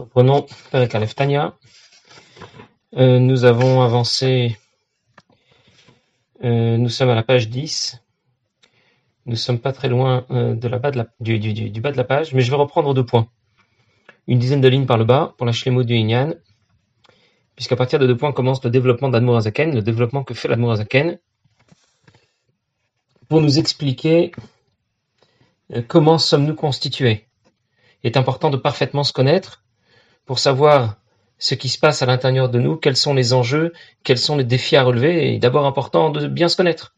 Reprenons avec Aleph Tania. Euh, nous avons avancé, euh, nous sommes à la page 10. Nous sommes pas très loin euh, de la bas de la, du, du, du, bas de la page, mais je vais reprendre deux points. Une dizaine de lignes par le bas pour la Shlemo du Inyan, puisqu'à partir de deux points commence le développement d'Admour Azaken, le développement que fait l'Admour Azaken, pour nous expliquer comment sommes-nous constitués. Il est important de parfaitement se connaître pour savoir ce qui se passe à l'intérieur de nous, quels sont les enjeux, quels sont les défis à relever, et d'abord important de bien se connaître.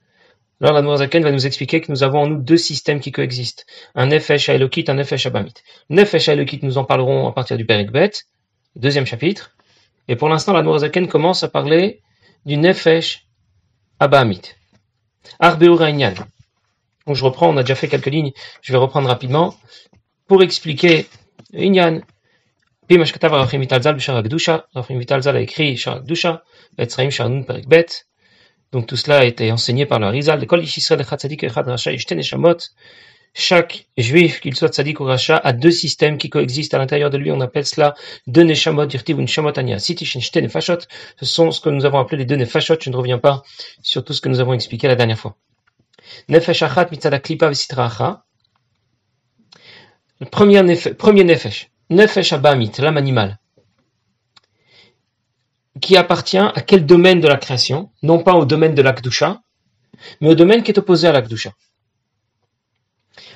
Alors la Zaken va nous expliquer que nous avons en nous deux systèmes qui coexistent, un Nefesh Elokit, un Nefesh Abamit. Nefesh Elokit, nous en parlerons à partir du Perikbet, deuxième chapitre, et pour l'instant la Zaken commence à parler du Nefesh Abamit. Arbeur Donc je reprends, on a déjà fait quelques lignes, je vais reprendre rapidement, pour expliquer Inyan, donc tout cela a été enseigné par le. Chaque juif, qu'il soit tzadik ou racha, a deux systèmes qui coexistent à l'intérieur de lui. On appelle cela deux neshamot, ce sont ce que nous avons appelé les deux nefashot. Je ne reviens pas sur tout ce que nous avons expliqué la dernière fois. Nefesh premier nefesh, Nefesh Abamit, l'âme animale, qui appartient à quel domaine de la création? Non pas au domaine de l'Akdusha, mais au domaine qui est opposé à l'Akdusha.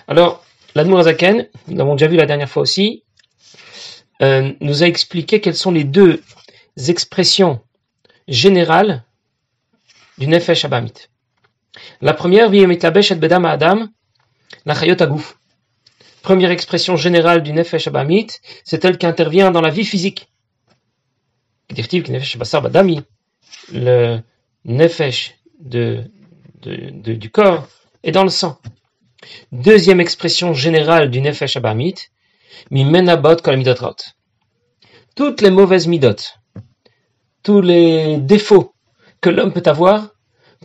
Alors, l'Admour Zaken, nous l'avons déjà vu la dernière fois aussi, euh, nous a expliqué quelles sont les deux expressions générales du Nefesh Abamit. La première, Adam, la Chayot Agouf première expression générale du Nefesh Abamit, c'est elle qui intervient dans la vie physique. Le Nefesh de, de, du corps est dans le sang. Deuxième expression générale du Nefesh Abamit, Mimenabot Kol Toutes les mauvaises midot, tous les défauts que l'homme peut avoir,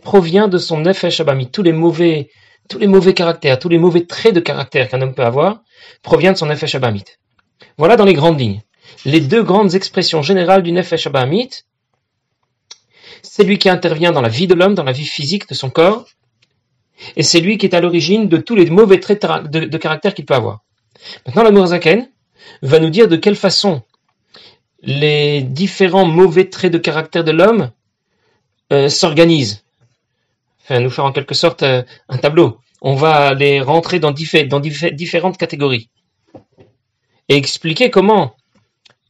provient de son Nefesh Abamit. Tous les mauvais tous les mauvais caractères, tous les mauvais traits de caractère qu'un homme peut avoir, proviennent de son Nefesh Abamit. Voilà dans les grandes lignes. Les deux grandes expressions générales du Nefesh Abamit, c'est lui qui intervient dans la vie de l'homme, dans la vie physique de son corps, et c'est lui qui est à l'origine de tous les mauvais traits de, caractère qu'il peut avoir. Maintenant, la Mourzaken va nous dire de quelle façon les différents mauvais traits de caractère de l'homme euh, s'organisent nous faire en quelque sorte euh, un tableau. On va les rentrer dans, différentes catégories et expliquer comment,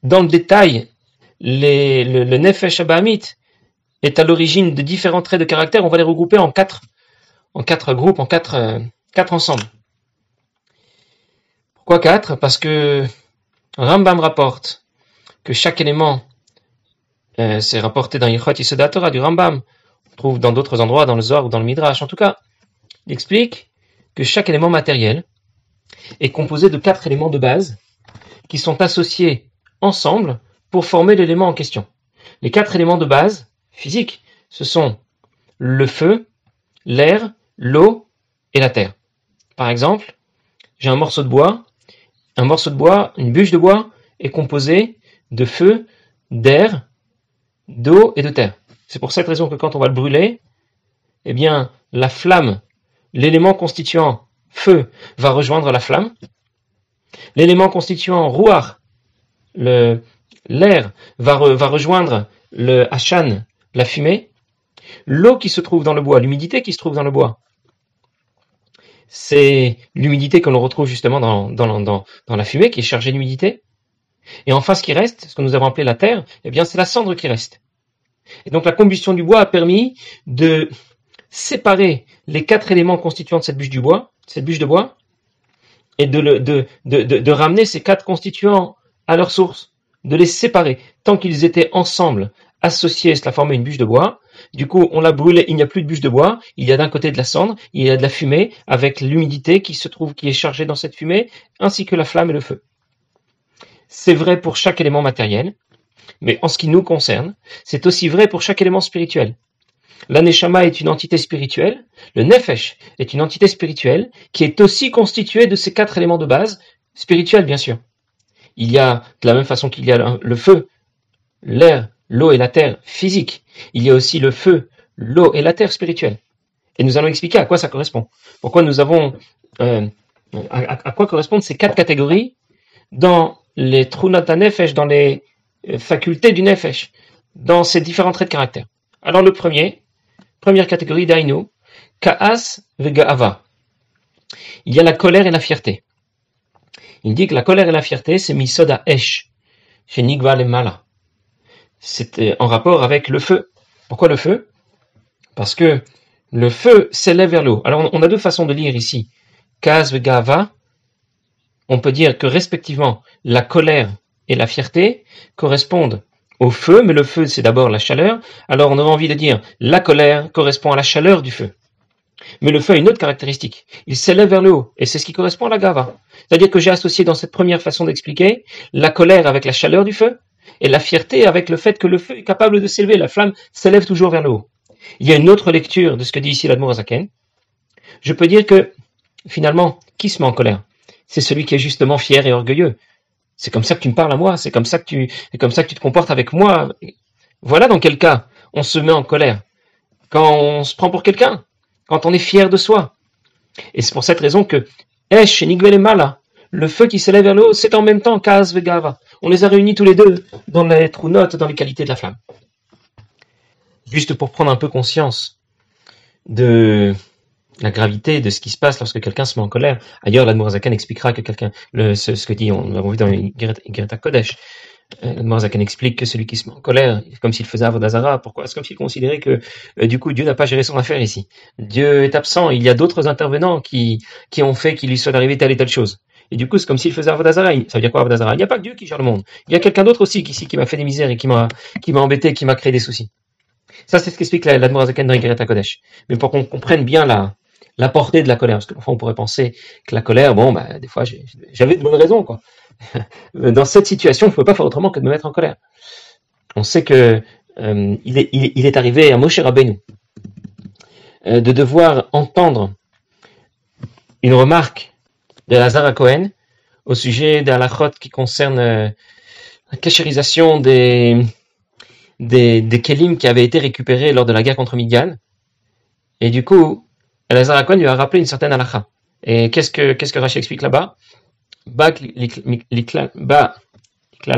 dans le détail, le, le Nefesh Abahamit est à l'origine de différents traits de caractère. On va les regrouper en quatre, en quatre groupes, en quatre, euh, quatre ensembles. Pourquoi quatre? Parce que Rambam rapporte que chaque élément, euh, c'est rapporté dans Yichot Yisodatora du Rambam, trouve dans d'autres endroits, dans le Zohar ou dans le Midrash. En tout cas, il explique que chaque élément matériel est composé de quatre éléments de base qui sont associés ensemble pour former l'élément en question. Les quatre éléments de base physiques, ce sont le feu, l'air, l'eau et la terre. Par exemple, j'ai un morceau de bois. Un morceau de bois, une bûche de bois est composée de feu, d'air, d'eau et de terre. C'est pour cette raison que quand on va le brûler, eh bien, la flamme, l'élément constituant feu, va rejoindre la flamme. L'élément constituant rouar, l'air, va, rejoindre le hachan, la fumée. L'eau qui se trouve dans le bois, l'humidité qui se trouve dans le bois, c'est l'humidité que l'on retrouve justement dans, dans, la fumée qui est chargée d'humidité. Et enfin, ce qui reste, ce que nous avons appelé la terre, eh bien, c'est la cendre qui reste. Donc la combustion du bois a permis de séparer les quatre éléments constituants de cette bûche de bois, et de ramener ces quatre constituants à leur source, de les séparer. Tant qu'ils étaient ensemble, associés, cela formait une bûche de bois. Du coup, on l'a brûlé, il n'y a plus de bûche de bois, il y a d'un côté de la cendre, il y a de la fumée, avec l'humidité qui se trouve, qui est chargée dans cette fumée, ainsi que la flamme et le feu. C'est vrai pour chaque élément matériel, mais en ce qui nous concerne, c'est aussi vrai pour chaque élément spirituel. L'aneshama est une entité spirituelle, le nefesh est une entité spirituelle qui est aussi constituée de ces quatre éléments de base, spirituels bien sûr. il y a, de la même façon qu'il y a le feu, l'air, l'eau et la terre physique, il y a aussi le feu, l'eau et la terre spirituelle. Et nous allons expliquer à quoi ça correspond. Pourquoi nous avons, euh, à, quoi correspondent ces quatre catégories dans les trunata nefesh, dans les facultés du nefesh, dans ces différents traits de caractère. Alors le premier, première catégorie d'Ainu, Ka'as Vega'ava. Il y a la colère et la fierté. Il dit que la colère et la fierté, c'est Misoda Esh, chez Nigval et Mala. C'est en rapport avec le feu. Pourquoi le feu? Parce que le feu s'élève vers l'eau. Alors on a deux façons de lire ici. Kaz Gava, on peut dire que respectivement la colère et la fierté correspondent au feu, mais le feu c'est d'abord la chaleur. Alors on aurait envie de dire la colère correspond à la chaleur du feu. Mais le feu a une autre caractéristique. Il s'élève vers le haut, et c'est ce qui correspond à la gava. C'est-à-dire que j'ai associé dans cette première façon d'expliquer la colère avec la chaleur du feu, et la fierté avec le fait que le feu est capable de s'élever, la flamme s'élève toujours vers le haut. Il y a une autre lecture de ce que dit ici l'Admorazaken. Je peux dire que, finalement, qui se met en colère? C'est celui qui est justement fier et orgueilleux. C'est comme ça que tu me parles à moi, c'est comme ça que tu, c'est comme ça que tu te comportes avec moi. Voilà dans quel cas on se met en colère. Quand on se prend pour quelqu'un, quand on est fier de soi. Et c'est pour cette raison que Esh et Mala, le feu qui s'élève vers le haut, c'est en même temps Kaz Vegava. On les a réunis tous les deux dans les notes, dans les qualités de la flamme. Juste pour prendre un peu conscience de la gravité de ce qui se passe lorsque quelqu'un se met en colère. Ailleurs, l'Admorazakan expliquera que quelqu'un, ce, que dit, on l'avons vu dans Greta Kodesh, euh, explique que celui qui se met en colère, comme s'il faisait Avodazara, pourquoi C'est comme s'il considérait que euh, du coup Dieu n'a pas géré son affaire ici? Dieu est absent, il y a d'autres intervenants qui, qui ont fait qu'il lui soit arrivé telle et telle chose. Et du coup, c'est comme s'il faisait Avodazara. Ça veut dire quoi Avodazara Il n'y a pas que Dieu qui gère le monde. Il y a quelqu'un d'autre aussi ici qui m'a fait des misères et qui m'a embêté, qui m'a créé des soucis. Ça, c'est ce qu'explique l'Admorazaken dans Greta Kodesh. Mais pour qu'on comprenne bien la, la portée de la colère. Parce que on pourrait penser que la colère, bon, bah, des fois, j'avais de bonnes raisons, quoi. Dans cette situation, je ne pouvais pas faire autrement que de me mettre en colère. On sait que euh, il, est, arrivé à Moshe Rabbeinu euh, de devoir entendre une remarque de Lazare Cohen au sujet d'un lachot qui concerne euh, la cachérisation des, des, qui avaient été récupérés lors de la guerre contre Midian. Et du coup, Elazar Cohen lui a rappelé une certaine halakha. Et qu'est-ce que, qu'est-ce que Rachid explique là-bas? Ba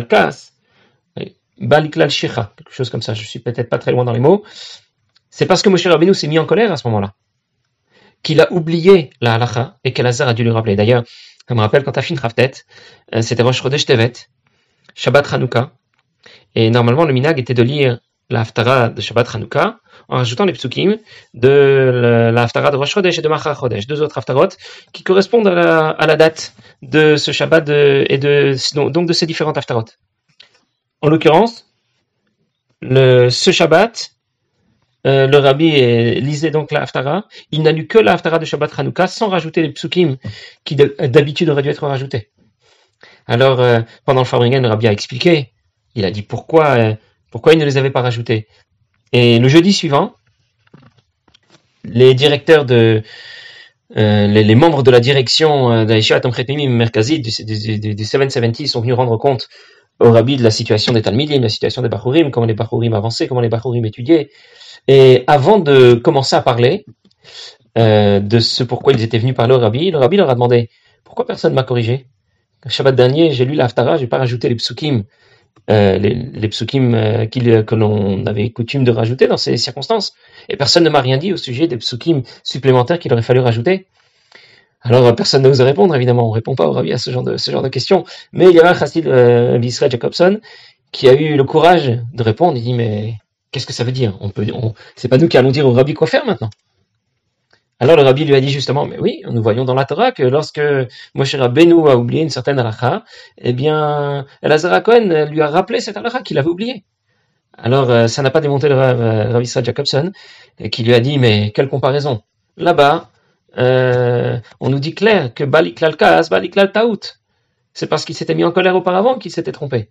kas, ba liklal shicha, quelque chose comme ça. Je suis peut-être pas très loin dans les mots. C'est parce que Moshe Rabbeinu s'est mis en colère à ce moment-là, qu'il a oublié la halakha et qu'Elazar a dû lui rappeler. D'ailleurs, ça me rappelle quand Afin Raftet, euh, c'était Rosh Chodesh Tevet, Shabbat Hanouka, et normalement le minag était de lire la Haftara de Shabbat Hanouka, en rajoutant les psukim de la Haftara de Rosh Chodesh et de Machar Chodesh, deux autres Haftarot qui correspondent à la, date de ce Shabbat et de, donc de ces différentes Haftarot. En l'occurrence, ce Shabbat, euh, le rabbi lisait donc la Haftara, il n'a lu que la Haftara de Shabbat Hanouka sans rajouter les psukim qui d'habitude auraient dû être rajoutés. Alors, euh, pendant le Fabringen, le rabbi a expliqué, il a dit pourquoi, euh, pourquoi il ne les avait pas rajoutés? Et le jeudi suivant, les directeurs de, euh, les, membres de la direction euh, Merkazid Merkazi du, du, du, 770 sont venus rendre compte au rabbi de la situation des Talmidim, de la situation des Bachurim, comment les Bachurim avançaient, comment les Bachurim étudiaient. Et avant de commencer à parler euh, de ce pourquoi ils étaient venus parler au rabbi, le rabbi leur a demandé pourquoi personne ne m'a corrigé? Le Shabbat dernier, j'ai lu l'Aftara, j'ai pas rajouté les psukim euh, les, les psukim euh, que l'on avait coutume de rajouter dans ces circonstances. Et personne ne m'a rien dit au sujet des psukim supplémentaires qu'il aurait fallu rajouter. Alors personne ne à répondre, évidemment, on répond pas au Rabbi à ce genre de, ce genre de questions. Mais il y avait un chassid, euh, Jacobson, qui a eu le courage de répondre. Il dit, mais qu'est-ce que ça veut dire? On peut, C'est pas nous qui allons dire au Rabbi quoi faire maintenant. Alors le rabbi lui a dit justement, mais oui, nous voyons dans la Torah que lorsque Moshe Rabbeinu a oublié une certaine halakha, eh bien, Elazar Cohen lui a rappelé cette halakha qu'il avait oubliée. Alors euh, ça n'a pas démonté le euh, Rabbi Jacobson, qui lui a dit, mais quelle comparaison Là-bas, euh, on nous dit clair que Baliklal Kas, Baliklal Taout. C'est parce qu'il s'était mis en colère auparavant qu'il s'était trompé.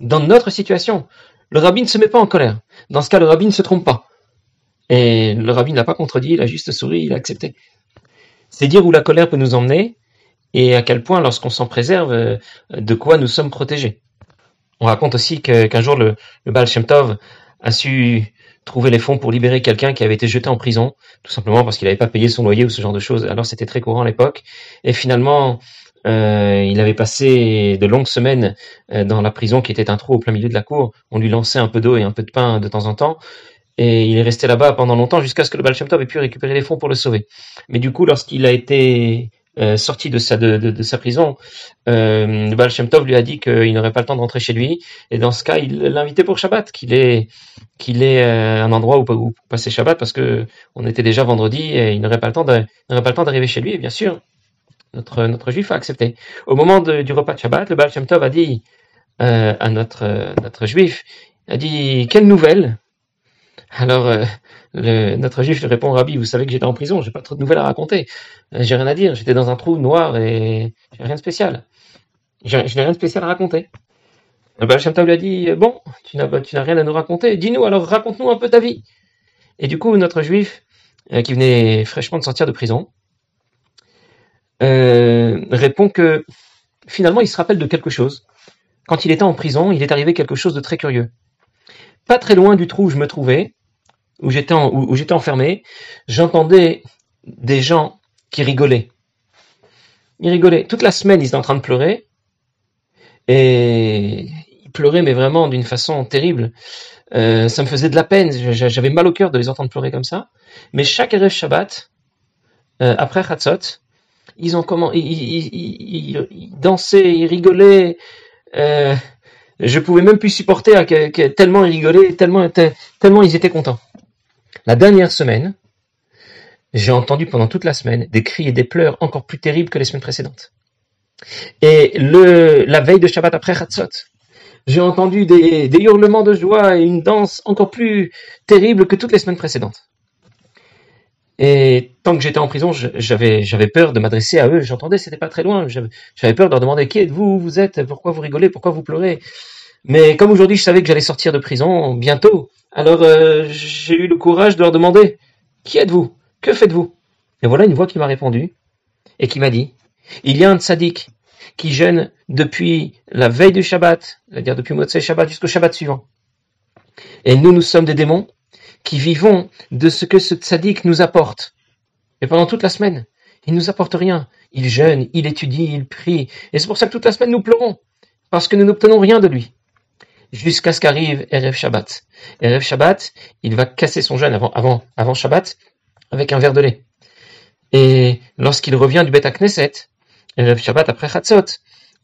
Dans notre situation, le rabbi ne se met pas en colère. Dans ce cas, le rabbi ne se trompe pas. Et le rabbi n'a pas contredit, il a juste souri, il a accepté. C'est dire où la colère peut nous emmener et à quel point, lorsqu'on s'en préserve, euh, de quoi nous sommes protégés. On raconte aussi qu'un jour, le, le Baal Shem Tov a su trouver les fonds pour libérer quelqu'un qui avait été jeté en prison, tout simplement parce qu'il n'avait pas payé son loyer ou ce genre de choses. Alors c'était très courant à l'époque. Et finalement, euh, il avait passé de longues semaines euh, dans la prison qui était un trou au plein milieu de la cour. On lui lançait un peu d'eau et un peu de pain de temps en temps. Et il est resté là-bas pendant longtemps jusqu'à ce que le Baal ait pu récupérer les fonds pour le sauver. Mais du coup, lorsqu'il a été euh, sorti de sa, de, de, sa prison, euh, le Baal lui a dit qu'il n'aurait pas le temps de rentrer chez lui. Et dans ce cas, il l'a invité pour Shabbat, qu'il est, qu'il euh, un endroit où, où, passer Shabbat parce que on était déjà vendredi et il n'aurait pas le temps d'arriver chez lui. Et bien sûr, notre, notre juif a accepté. Au moment du repas de Shabbat, le Baal a dit à notre, notre juif, a dit, quelle nouvelle? Alors, euh, notre juif lui répond, Rabbi, vous savez que j'étais en prison, j'ai pas trop de nouvelles à raconter. Euh, j'ai rien à dire, j'étais dans un trou noir et j'ai rien de spécial. Je n'ai rien de spécial à raconter. Le Baal lui a dit, bon, tu n'as, rien à nous raconter, dis-nous, alors raconte-nous un peu ta vie. Et du coup, notre juif, euh, qui venait fraîchement de sortir de prison, répond que finalement, il se rappelle de quelque chose. Quand il était en prison, il est arrivé quelque chose de très curieux. Pas très loin du trou où je me trouvais, où j'étais où, j'étais enfermé, j'entendais des gens qui rigolaient. Ils rigolaient. Toute la semaine, ils étaient en train de pleurer. Et ils pleuraient, mais vraiment d'une façon terrible. Euh, ça me faisait de la peine. J'avais mal au cœur de les entendre pleurer comme ça. Mais chaque rêve Shabbat, euh, après Chatzot, ils ont comment, ils, dansaient, ils rigolaient. Euh, je pouvais même plus supporter que, tellement ils rigolaient, tellement ils étaient contents. La dernière semaine, j'ai entendu pendant toute la semaine des cris et des pleurs encore plus terribles que les semaines précédentes. Et la veille de Shabbat après Chatzot, j'ai entendu des, hurlements de joie et une danse encore plus terrible que toutes les semaines précédentes. Et tant que j'étais en prison, j'avais peur de m'adresser à eux. J'entendais, c'était pas très loin. J'avais peur de leur demander qui êtes-vous, vous êtes, pourquoi vous rigolez, pourquoi vous pleurez? Mais comme aujourd'hui, je savais que j'allais sortir de prison bientôt, alors euh, j'ai eu le courage de leur demander qui êtes-vous, que faites-vous? Et voilà une voix qui m'a répondu et qui m'a dit il y a un tzaddik qui jeûne depuis la veille du Shabbat, c'est-à-dire depuis Motsei Shabbat jusqu'au Shabbat suivant. Et nous, nous sommes des démons qui vivons de ce que ce tzaddik nous apporte. Et pendant toute la semaine, il nous apporte rien. Il jeûne, il étudie, il prie. Et c'est pour ça que toute la semaine nous pleurons. Parce que nous n'obtenons rien de lui. Jusqu'à ce qu'arrive Erev Shabbat. Erev Shabbat, il va casser son jeûne avant, Shabbat avec un verre de lait. Et lorsqu'il revient du Beth Knesset, Erev Shabbat après Chatzot,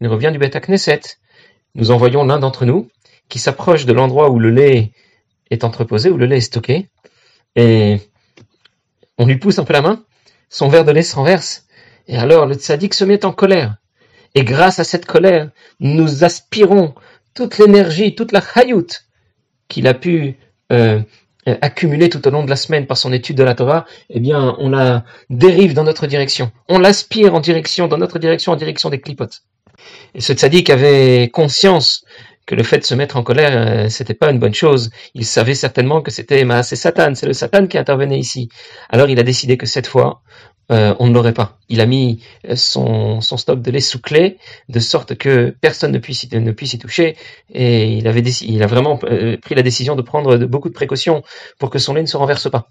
il revient du Beth Knesset, nous envoyons l'un d'entre nous qui s'approche de l'endroit où le lait est entreposé, où le lait est stocké, et on lui pousse un peu la main, son verre de lait se renverse, et alors le tzaddik se met en colère. Et grâce à cette colère, nous aspirons toute l'énergie, toute la chayout qu'il a pu euh, accumuler tout au long de la semaine par son étude de la Torah, eh bien, on la dérive dans notre direction. On l'aspire en direction, dans notre direction, en direction des clipotes. Et ce tzaddik avait conscience le fait de se mettre en colère, euh, c'était pas une bonne chose. Il savait certainement que c'était c'est Satan, c'est le Satan qui intervenait ici. Alors il a décidé que cette fois, euh, on ne l'aurait pas. Il a mis euh, son, stock de lait sous clé, de sorte que personne ne puisse, y toucher, et il, avait il a vraiment pris la décision de prendre beaucoup de précautions pour que son lait ne se renverse pas.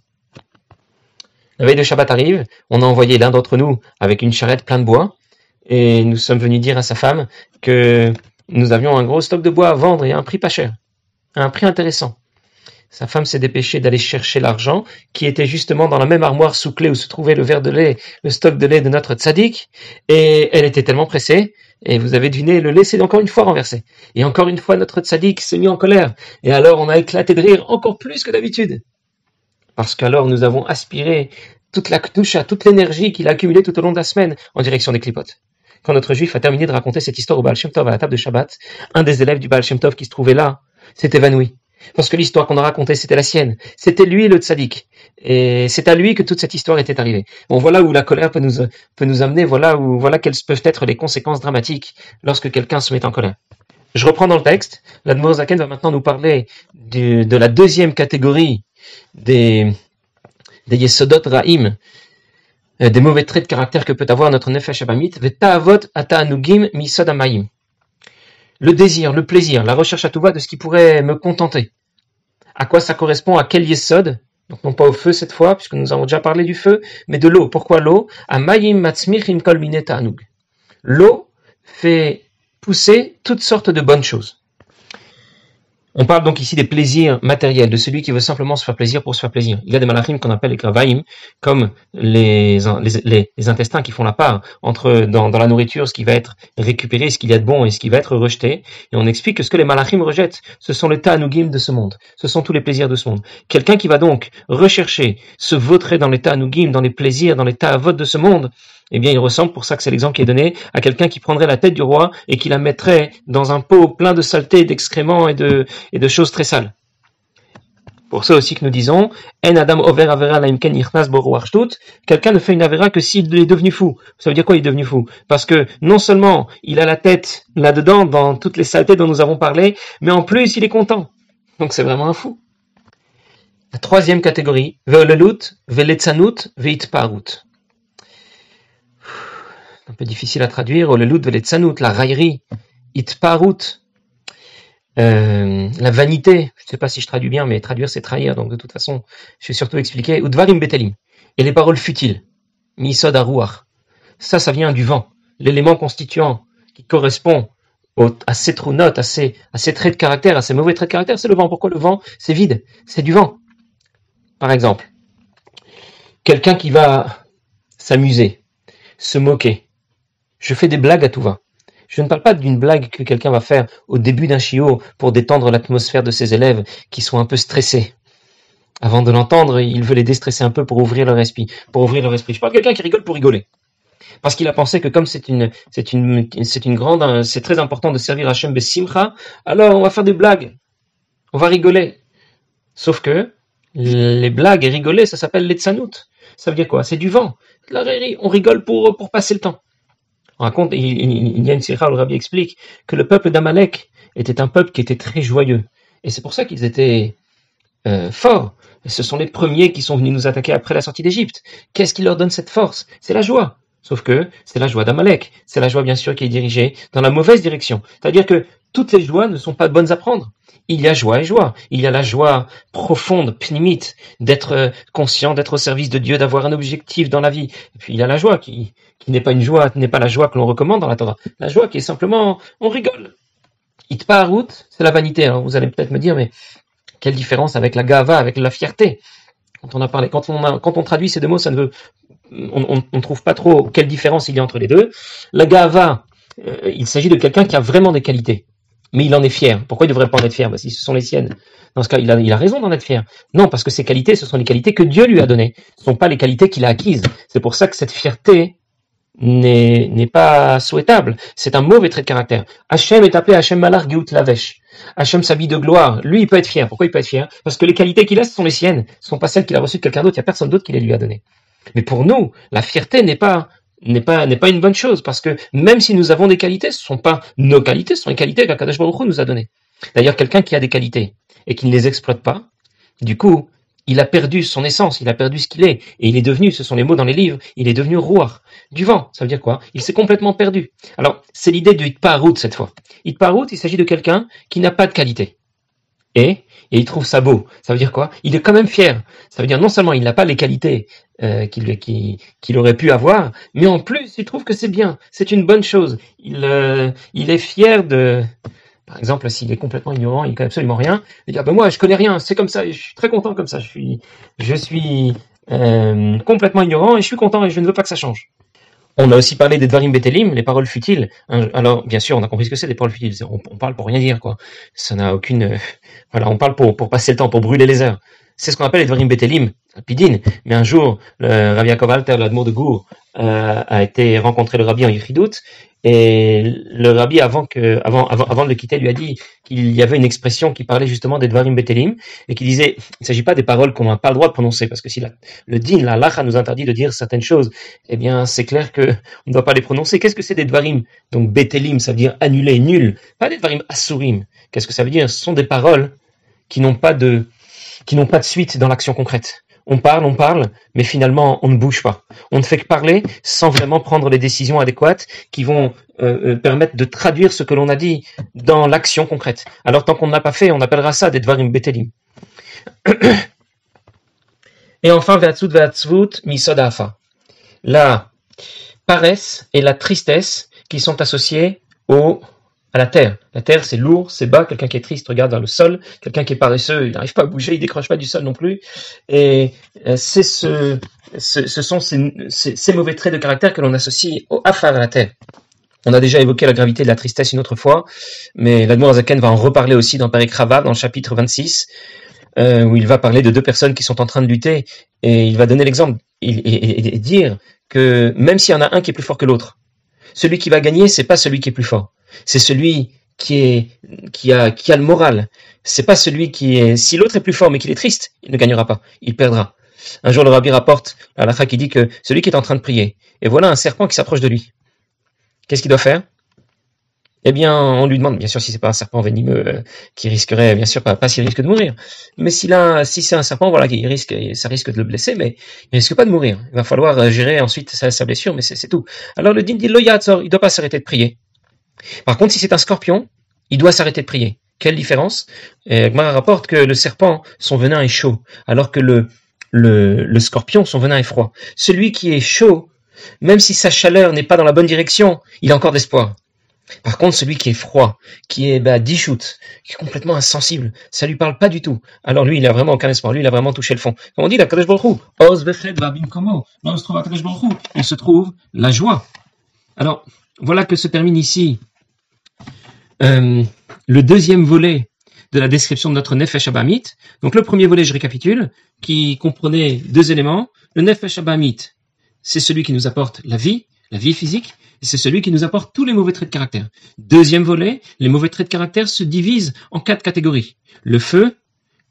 La veille de Shabbat arrive, on a envoyé l'un d'entre nous avec une charrette pleine de bois, et nous sommes venus dire à sa femme que nous avions un gros stock de bois à vendre et à un prix pas cher, à un prix intéressant. Sa femme s'est dépêchée d'aller chercher l'argent, qui était justement dans la même armoire sous clé où se trouvait le verre de lait, le stock de lait de notre tzaddik, et elle était tellement pressée, et vous avez deviné, le lait s'est encore une fois renversé. Et encore une fois, notre tzaddik s'est mis en colère, et alors on a éclaté de rire encore plus que d'habitude. Parce qu'alors nous avons aspiré toute la à toute l'énergie qu'il a accumulée tout au long de la semaine en direction des clipotes quand notre juif a terminé de raconter cette histoire au Baal Shem Tov à la table de Shabbat, un des élèves du Baal Shem Tov qui se trouvait là s'est évanoui. Parce que l'histoire qu'on a racontée, c'était la sienne. C'était lui le tzaddik. Et c'est à lui que toute cette histoire était arrivée. Bon, voilà où la colère peut nous, amener, voilà où, quelles peuvent être les conséquences dramatiques lorsque quelqu'un se met en colère. Je reprends dans le texte. L'Admor Zaken va maintenant nous parler de la deuxième catégorie des, des Yesodot Ra'im, des mauvais traits de caractère que peut avoir notre nefesh abamit. Le désir, le plaisir, la recherche à tout va de ce qui pourrait me contenter. À quoi ça correspond À quel yesod? Donc non pas au feu cette fois, puisque nous avons déjà parlé du feu, mais de l'eau. Pourquoi l'eau? L'eau fait pousser toutes sortes de bonnes choses. On parle donc ici des plaisirs matériels, de celui qui veut simplement se faire plaisir pour se faire plaisir. Il y a des malachim qu'on appelle les gravaim, comme les, les, intestins qui font la part entre dans, la nourriture ce qui va être récupéré, ce qu'il y a de bon et ce qui va être rejeté. Et on explique que ce que les malachim rejettent, ce sont les ta'anugim de ce monde. Ce sont tous les plaisirs de ce monde. Quelqu'un qui va donc rechercher, se vautrer dans les ta'anugim, dans les plaisirs, dans les ta'avot de ce monde, eh bien il ressemble, pour ça que c'est l'exemple qui est donné, à quelqu'un qui prendrait la tête du roi et qui la mettrait dans un pot plein de saleté, d'excréments et de, choses très sales. Pour ça aussi que nous disons, En Adam over avera quelqu'un ne fait une avera que s'il est devenu fou. Ça veut dire quoi il est devenu fou? Parce que non seulement il a la tête là-dedans, dans toutes les saletés dont nous avons parlé, mais en plus il est content. Donc c'est vraiment un fou. La troisième catégorie, ve'olelut, ve'letzanut, ve'itparut un peu difficile à traduire, la raillerie, itparut, euh, la vanité, je ne sais pas si je traduis bien, mais traduire c'est trahir, donc de toute façon, je vais surtout expliquer, udvarim betelim, et les paroles futiles, misod aruach, ça, ça vient du vent, l'élément constituant qui correspond à ces trous notes, à ces, à ces traits de caractère, à ces mauvais traits de caractère, c'est le vent. Pourquoi le vent C'est vide, c'est du vent. Par exemple, quelqu'un qui va s'amuser, se moquer, je fais des blagues à tout va. Je ne parle pas d'une blague que quelqu'un va faire au début d'un chiot pour détendre l'atmosphère de ses élèves qui sont un peu stressés. Avant de l'entendre, il veut les déstresser un peu pour ouvrir leur esprit. Pour ouvrir leur esprit. Je parle de quelqu'un qui rigole pour rigoler. Parce qu'il a pensé que comme c'est une, c'est une, c'est une grande, c'est très important de servir Hashem Simcha, alors on va faire des blagues. On va rigoler. Sauf que, les blagues et rigoler, ça s'appelle l'etsanout. Ça veut dire quoi? C'est du vent. La on rigole pour, pour passer le temps. On raconte, il, y a une sira où le rabbi explique que le peuple d'Amalek était un peuple qui était très joyeux. Et c'est pour ça qu'ils étaient euh, forts. ce sont les premiers qui sont venus nous attaquer après la sortie d'Égypte. Qu'est-ce qui leur donne cette force? C'est la joie. Sauf que c'est la joie d'Amalek. C'est la joie, bien sûr, qui est dirigée dans la mauvaise direction. C'est-à-dire que toutes les joies ne sont pas bonnes à prendre. Il y a joie et joie. Il y a la joie profonde, pnimite, d'être euh, conscient, d'être au service de Dieu, d'avoir un objectif dans la vie. Et puis il y a la joie qui, n'est pas une joie, n'est pas la joie que l'on recommande dans la. La joie qui est simplement, on rigole. route, c'est la vanité. Alors vous allez peut-être me dire, mais quelle différence avec la gava, avec la fierté Quand on a parlé, quand on, quand on traduit ces deux mots, ça ne veut, on ne trouve pas trop quelle différence il y a entre les deux. La gava, euh, il s'agit de quelqu'un qui a vraiment des qualités mais il en est fier. Pourquoi il devrait pas en être fier? Bah, Si ce sont les siennes. Dans ce cas, il a, raison d'en être fier. Non, parce que ces qualités, ce sont les qualités que Dieu lui a données. Ce ne sont pas les qualités qu'il a acquises. C'est pour ça que cette fierté n'est pas souhaitable. C'est un mauvais trait de caractère. Hachem est appelé Hachem Malar Geut Lavesh. Hachem s'habille de gloire. Lui, il peut être fier. Pourquoi il peut être fier? Parce que les qualités qu'il a, ce sont les siennes. Ce ne sont pas celles qu'il a reçues de quelqu'un d'autre. Il n'y a personne d'autre qui les lui a données. Mais pour nous, la fierté n'est pas n'est pas n'est pas une bonne chose parce que même si nous avons des qualités, ce sont pas nos qualités, ce sont les qualités qu'Akadosh Baruch nous a données. D'ailleurs, quelqu'un qui a des qualités et qui ne les exploite pas, du coup, il a perdu son essence, il a perdu ce qu'il est, et il est devenu, ce sont les mots dans les livres, il est devenu roi du vent. Ça veut dire quoi? Il s'est complètement perdu. Alors, c'est l'idée du Hitparut cette fois. Hitparut, il s'agit de quelqu'un qui n'a pas de qualité. Et, et il trouve ça beau. Ça veut dire quoi? Il est quand même fier. Ça veut dire non seulement il n'a pas les qualités euh, qu'il aurait pu avoir, mais en plus il trouve que c'est bien, c'est une bonne chose. Il, euh, il est fier de, par exemple, s'il est complètement ignorant, il connaît absolument rien, il dit ah ben moi je connais rien, c'est comme ça, je suis très content comme ça, je suis, je suis euh, complètement ignorant et je suis content et je ne veux pas que ça change. On a aussi parlé des Dvarim Betelim, les paroles futiles. Alors, bien sûr, on a compris ce que c'est des paroles futiles. On, on, parle pour rien dire, quoi. Ça n'a aucune, euh, voilà, on parle pour, pour passer le temps, pour brûler les heures. C'est ce qu'on appelle les Dvarim Betelim, Pidin. Mais un jour, Rabbi Yaakov Alter, l'Admour de Gour, euh, a été rencontré le Rabbi en Yichidout, et le Rabbi, avant que, avant, de le quitter, lui a dit qu'il y avait une expression qui parlait justement des Dvarim Betelim, et qui disait, il ne s'agit pas des paroles qu'on n'a pas le droit de prononcer, parce que si la, le din, la lacha nous interdit de dire certaines choses, eh bien, c'est clair que on ne doit pas les prononcer. Qu'est-ce que c'est des Dvarim? Donc, Betelim, ça veut dire annuler, nul. Pas des Dvarim Asurim. Qu'est-ce que ça veut dire? Ce sont des paroles qui n'ont pas de, qui n'ont pas de suite dans l'action concrète. On parle, on parle, mais finalement, on ne bouge pas. On ne fait que parler sans vraiment prendre les décisions adéquates qui vont euh, euh, permettre de traduire ce que l'on a dit dans l'action concrète. Alors, tant qu'on n'a pas fait, on appellera ça des dvarim betelim. Et enfin, ve'atzut ve'atzvut misodafa. La paresse et la tristesse qui sont associées au à la terre. La terre, c'est lourd, c'est bas. Quelqu'un qui est triste regarde vers le sol. Quelqu'un qui est paresseux, il n'arrive pas à bouger, il décroche pas du sol non plus. Et euh, c'est ce, ce, sont ces, mauvais traits de caractère que l'on associe au affaire à la terre. On a déjà évoqué la gravité de la tristesse une autre fois, mais l'Admour Azaken va en reparler aussi dans Paris Krava, dans le chapitre 26, euh, où il va parler de deux personnes qui sont en train de lutter, et il va donner l'exemple et, et, dire que même s'il y en a un qui est plus fort que l'autre, celui qui va gagner, c'est pas celui qui est plus fort c'est celui qui est qui a le moral. C'est pas celui qui est si l'autre est plus fort mais qu'il est triste, il ne gagnera pas, il perdra. Un jour le rabbi rapporte à la qui dit que celui qui est en train de prier et voilà un serpent qui s'approche de lui. Qu'est-ce qu'il doit faire? Eh bien, on lui demande, bien sûr, si c'est pas un serpent venimeux euh, qui risquerait, bien sûr, pas, pas s'il risque de mourir, mais si c'est un serpent, voilà, qui risque, ça risque de le blesser, mais il risque pas de mourir. Il va falloir euh, gérer ensuite sa, blessure, mais c'est tout. Alors le din dit lo il doit pas s'arrêter de prier. Par contre, si c'est un scorpion, il doit s'arrêter de prier. Quelle différence? Gmara rapporte que le serpent, son venin est chaud, alors que le, le scorpion, son venin est froid. Celui qui est chaud, même si sa chaleur n'est pas dans la bonne direction, il a encore d'espoir. Par contre, celui qui est froid, qui est bah, qui est complètement insensible, ça lui parle pas du tout. Alors lui, il a vraiment aucun espoir. Lui, il a vraiment touché le fond. Comme on dit, la Kadesh Oz Komo. Là, on se trouve à Kadesh Il se trouve la joie. Alors, voilà que se termine ici euh, le deuxième volet de la description de notre Nefesh Abamit. Donc le premier volet, je récapitule, qui comprenait deux éléments. Le Nefesh Abamit, c'est celui qui nous apporte la vie, la vie physique, c'est celui qui nous apporte tous les mauvais traits de caractère. Deuxième volet, les mauvais traits de caractère se divisent en quatre catégories. Le feu,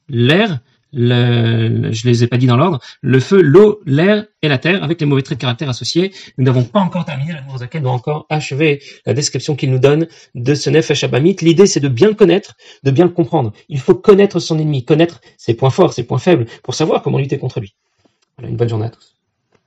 l'air, le, je les ai pas dit dans l'ordre, le feu, l'eau, l'air et la terre, avec les mauvais traits de caractère associés. Nous n'avons pas encore terminé, la Zaken doit encore achever la description qu'il nous donne de ce Nefesh Abamit. L'idée, c'est de bien le connaître, de bien le comprendre. Il faut connaître son ennemi, connaître ses points forts, ses points faibles, pour savoir comment lutter contre lui. Voilà, une bonne journée à tous.